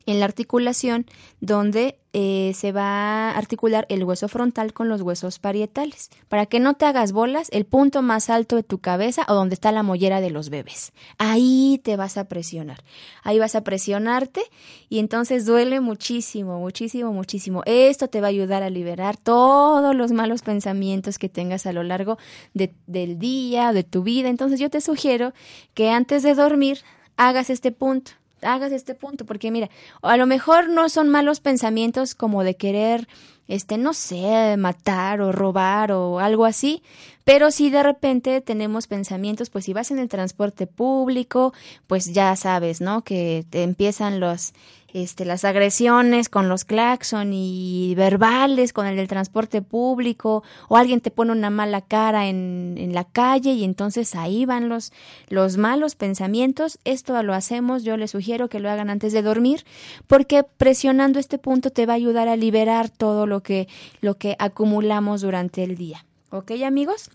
en la articulación donde eh, se va a articular el hueso frontal con los huesos parietales. Para que no te hagas bolas, el punto más alto de tu cabeza o donde está la mollera de los bebés. Ahí te vas a presionar. Ahí vas a presionarte y entonces duele muchísimo, muchísimo, muchísimo. Esto te va a ayudar a liberar todos los malos pensamientos que tengas a lo largo del día, de tu vida. Entonces yo te sugiero que antes de dormir hagas este punto hagas este punto, porque mira, a lo mejor no son malos pensamientos como de querer, este, no sé, matar o robar o algo así, pero si de repente tenemos pensamientos, pues si vas en el transporte público, pues ya sabes, ¿no? Que te empiezan los este, las agresiones con los claxon y verbales con el del transporte público, o alguien te pone una mala cara en, en la calle y entonces ahí van los, los malos pensamientos. Esto lo hacemos, yo les sugiero que lo hagan antes de dormir, porque presionando este punto te va a ayudar a liberar todo lo que, lo que acumulamos durante el día. ¿Ok, amigos?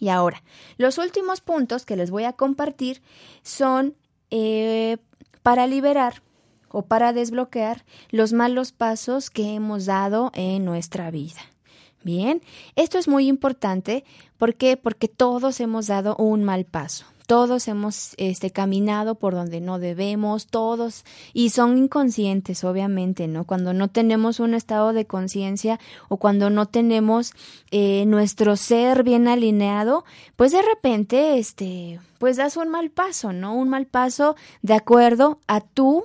Y ahora, los últimos puntos que les voy a compartir son eh, para liberar o para desbloquear los malos pasos que hemos dado en nuestra vida. Bien, esto es muy importante ¿por qué? porque todos hemos dado un mal paso. Todos hemos este, caminado por donde no debemos, todos, y son inconscientes, obviamente, ¿no? Cuando no tenemos un estado de conciencia o cuando no tenemos eh, nuestro ser bien alineado, pues de repente, este, pues das un mal paso, ¿no? Un mal paso de acuerdo a tu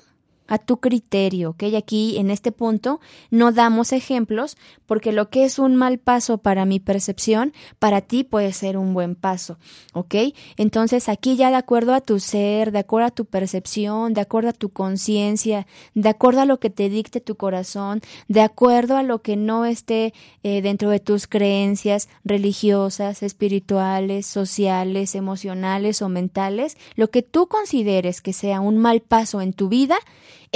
a tu criterio, ¿ok? Aquí en este punto no damos ejemplos porque lo que es un mal paso para mi percepción, para ti puede ser un buen paso, ¿ok? Entonces aquí ya de acuerdo a tu ser, de acuerdo a tu percepción, de acuerdo a tu conciencia, de acuerdo a lo que te dicte tu corazón, de acuerdo a lo que no esté eh, dentro de tus creencias religiosas, espirituales, sociales, emocionales o mentales, lo que tú consideres que sea un mal paso en tu vida,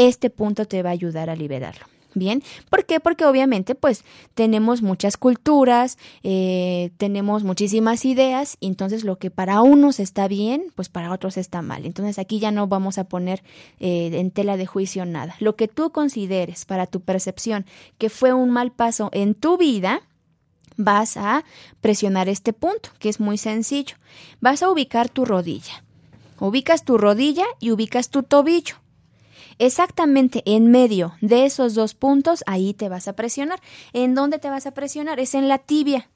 este punto te va a ayudar a liberarlo. Bien, ¿por qué? Porque obviamente pues tenemos muchas culturas, eh, tenemos muchísimas ideas, y entonces lo que para unos está bien, pues para otros está mal. Entonces aquí ya no vamos a poner eh, en tela de juicio nada. Lo que tú consideres para tu percepción que fue un mal paso en tu vida, vas a presionar este punto, que es muy sencillo. Vas a ubicar tu rodilla. Ubicas tu rodilla y ubicas tu tobillo. Exactamente en medio de esos dos puntos, ahí te vas a presionar. ¿En dónde te vas a presionar? Es en la tibia.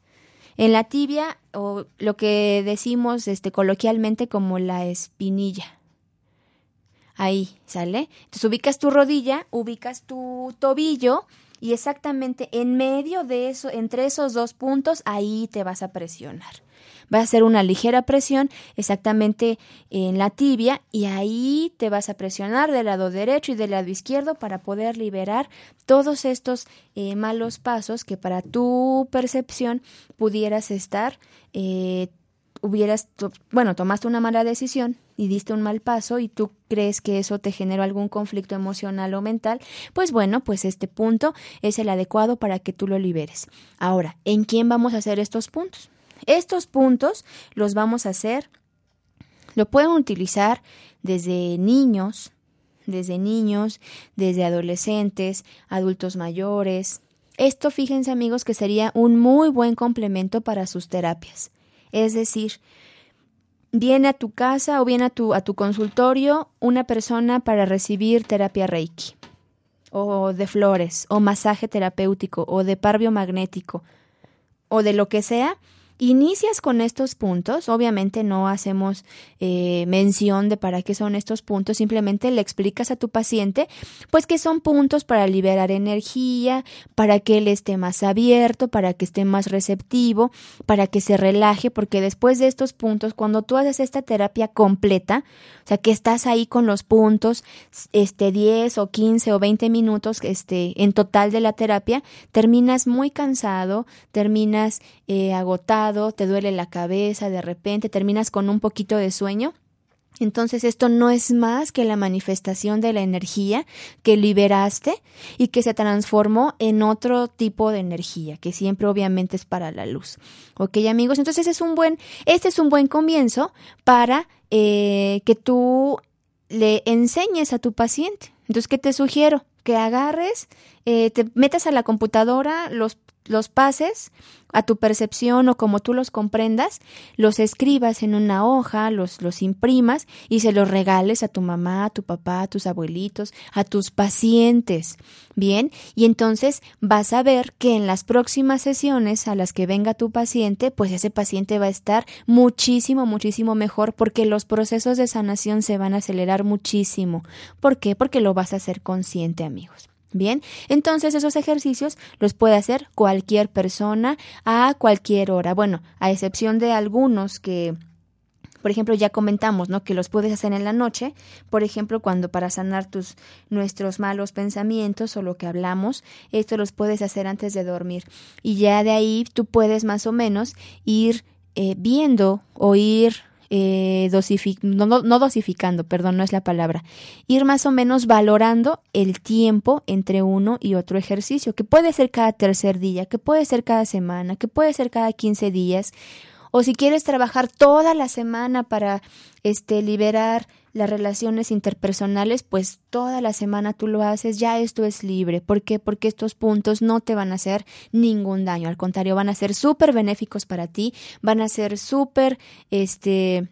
En la tibia, o lo que decimos este, coloquialmente como la espinilla. Ahí, ¿sale? Entonces ubicas tu rodilla, ubicas tu tobillo y exactamente en medio de eso, entre esos dos puntos, ahí te vas a presionar va a hacer una ligera presión exactamente en la tibia y ahí te vas a presionar del lado derecho y del lado izquierdo para poder liberar todos estos eh, malos pasos que para tu percepción pudieras estar eh, hubieras, bueno, tomaste una mala decisión y diste un mal paso y tú crees que eso te generó algún conflicto emocional o mental, pues bueno, pues este punto es el adecuado para que tú lo liberes. Ahora, ¿en quién vamos a hacer estos puntos? Estos puntos los vamos a hacer, lo pueden utilizar desde niños, desde niños, desde adolescentes, adultos mayores. Esto, fíjense amigos, que sería un muy buen complemento para sus terapias. Es decir, viene a tu casa o viene a tu, a tu consultorio una persona para recibir terapia Reiki, o de flores, o masaje terapéutico, o de par biomagnético, o de lo que sea, Inicias con estos puntos, obviamente no hacemos eh, mención de para qué son estos puntos, simplemente le explicas a tu paciente pues que son puntos para liberar energía, para que él esté más abierto, para que esté más receptivo, para que se relaje, porque después de estos puntos, cuando tú haces esta terapia completa, o sea que estás ahí con los puntos, este 10 o 15 o 20 minutos este, en total de la terapia, terminas muy cansado, terminas eh, agotado, te duele la cabeza de repente, terminas con un poquito de sueño. Entonces esto no es más que la manifestación de la energía que liberaste y que se transformó en otro tipo de energía, que siempre obviamente es para la luz. Ok amigos, entonces es un buen, este es un buen comienzo para eh, que tú le enseñes a tu paciente. Entonces, ¿qué te sugiero? Que agarres, eh, te metas a la computadora, los los pases a tu percepción o como tú los comprendas, los escribas en una hoja, los, los imprimas y se los regales a tu mamá, a tu papá, a tus abuelitos, a tus pacientes. Bien, y entonces vas a ver que en las próximas sesiones a las que venga tu paciente, pues ese paciente va a estar muchísimo, muchísimo mejor porque los procesos de sanación se van a acelerar muchísimo. ¿Por qué? Porque lo vas a hacer consciente, amigos. Bien, entonces esos ejercicios los puede hacer cualquier persona a cualquier hora. Bueno, a excepción de algunos que, por ejemplo, ya comentamos, ¿no? Que los puedes hacer en la noche, por ejemplo, cuando para sanar tus nuestros malos pensamientos o lo que hablamos, esto los puedes hacer antes de dormir. Y ya de ahí tú puedes más o menos ir eh, viendo o ir eh, no, no, dosificando, perdón, no es la palabra, ir más o menos valorando el tiempo entre uno y otro ejercicio, que puede ser cada tercer día, que puede ser cada semana, que puede ser cada 15 días, o si quieres trabajar toda la semana para este liberar las relaciones interpersonales, pues toda la semana tú lo haces, ya esto es libre. ¿Por qué? Porque estos puntos no te van a hacer ningún daño, al contrario, van a ser súper benéficos para ti, van a ser súper, este,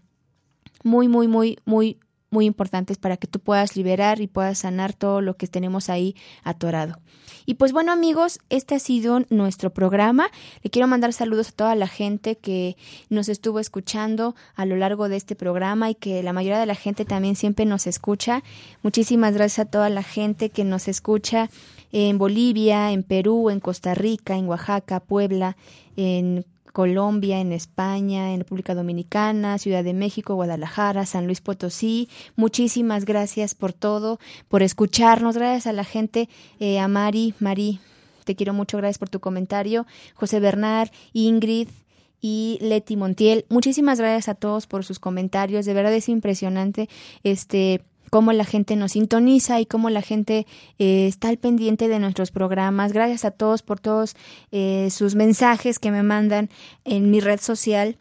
muy, muy, muy, muy, muy importantes para que tú puedas liberar y puedas sanar todo lo que tenemos ahí atorado. Y pues bueno amigos, este ha sido nuestro programa. Le quiero mandar saludos a toda la gente que nos estuvo escuchando a lo largo de este programa y que la mayoría de la gente también siempre nos escucha. Muchísimas gracias a toda la gente que nos escucha en Bolivia, en Perú, en Costa Rica, en Oaxaca, Puebla, en Colombia, en España, en República Dominicana, Ciudad de México, Guadalajara, San Luis Potosí. Muchísimas gracias por todo, por escucharnos. Gracias a la gente, eh, a Mari, Mari, te quiero mucho, gracias por tu comentario. José Bernard, Ingrid, y Leti Montiel. Muchísimas gracias a todos por sus comentarios. De verdad es impresionante este cómo la gente nos sintoniza y cómo la gente eh, está al pendiente de nuestros programas. Gracias a todos por todos eh, sus mensajes que me mandan en mi red social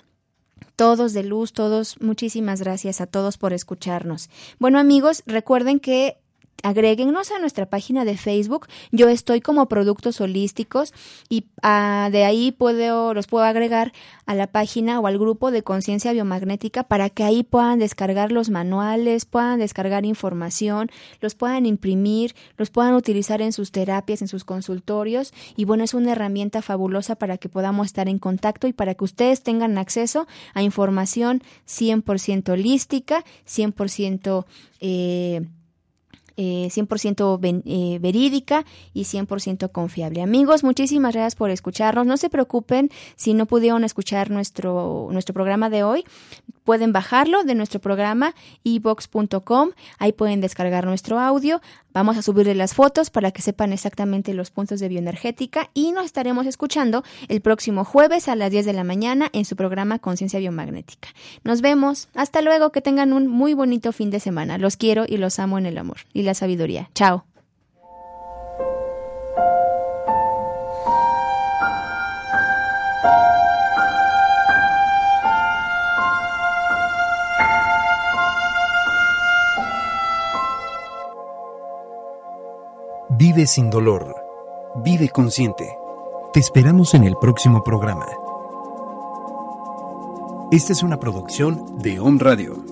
todos de luz, todos, muchísimas gracias a todos por escucharnos. Bueno amigos, recuerden que agréguennos a nuestra página de Facebook. Yo estoy como productos holísticos y ah, de ahí puedo, los puedo agregar a la página o al grupo de conciencia biomagnética para que ahí puedan descargar los manuales, puedan descargar información, los puedan imprimir, los puedan utilizar en sus terapias, en sus consultorios. Y bueno, es una herramienta fabulosa para que podamos estar en contacto y para que ustedes tengan acceso a información 100% holística, 100% eh, 100% eh, eh, verídica y 100% confiable. Amigos, muchísimas gracias por escucharnos. No se preocupen si no pudieron escuchar nuestro, nuestro programa de hoy. Pueden bajarlo de nuestro programa ebox.com. Ahí pueden descargar nuestro audio. Vamos a subirle las fotos para que sepan exactamente los puntos de bioenergética y nos estaremos escuchando el próximo jueves a las 10 de la mañana en su programa Conciencia Biomagnética. Nos vemos. Hasta luego. Que tengan un muy bonito fin de semana. Los quiero y los amo en el amor y la sabiduría. Chao. Vive sin dolor. Vive consciente. Te esperamos en el próximo programa. Esta es una producción de Home Radio.